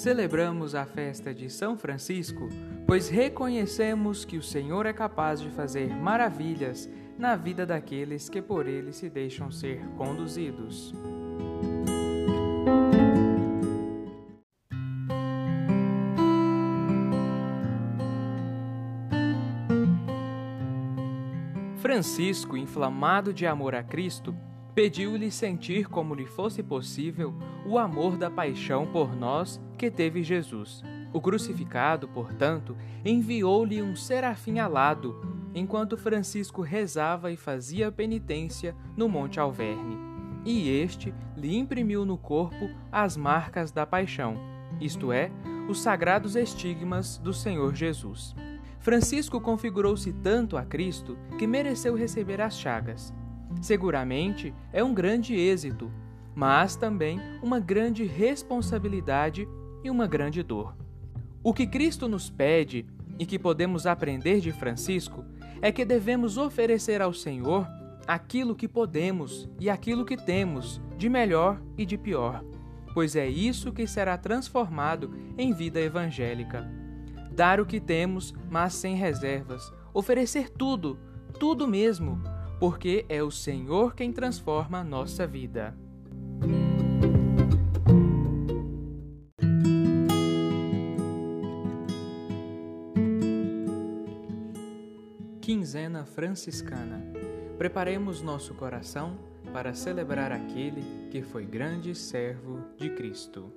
Celebramos a festa de São Francisco, pois reconhecemos que o Senhor é capaz de fazer maravilhas na vida daqueles que por ele se deixam ser conduzidos. Francisco, inflamado de amor a Cristo, pediu-lhe sentir como lhe fosse possível o amor da paixão por nós que teve Jesus. O crucificado, portanto, enviou-lhe um serafim alado, enquanto Francisco rezava e fazia penitência no Monte Alverne. E este lhe imprimiu no corpo as marcas da paixão, isto é, os sagrados estigmas do Senhor Jesus. Francisco configurou-se tanto a Cristo que mereceu receber as chagas. Seguramente é um grande êxito, mas também uma grande responsabilidade e uma grande dor. O que Cristo nos pede e que podemos aprender de Francisco é que devemos oferecer ao Senhor aquilo que podemos e aquilo que temos, de melhor e de pior, pois é isso que será transformado em vida evangélica. Dar o que temos, mas sem reservas, oferecer tudo, tudo mesmo, porque é o Senhor quem transforma a nossa vida. Quinzena Franciscana. Preparemos nosso coração para celebrar aquele que foi grande servo de Cristo.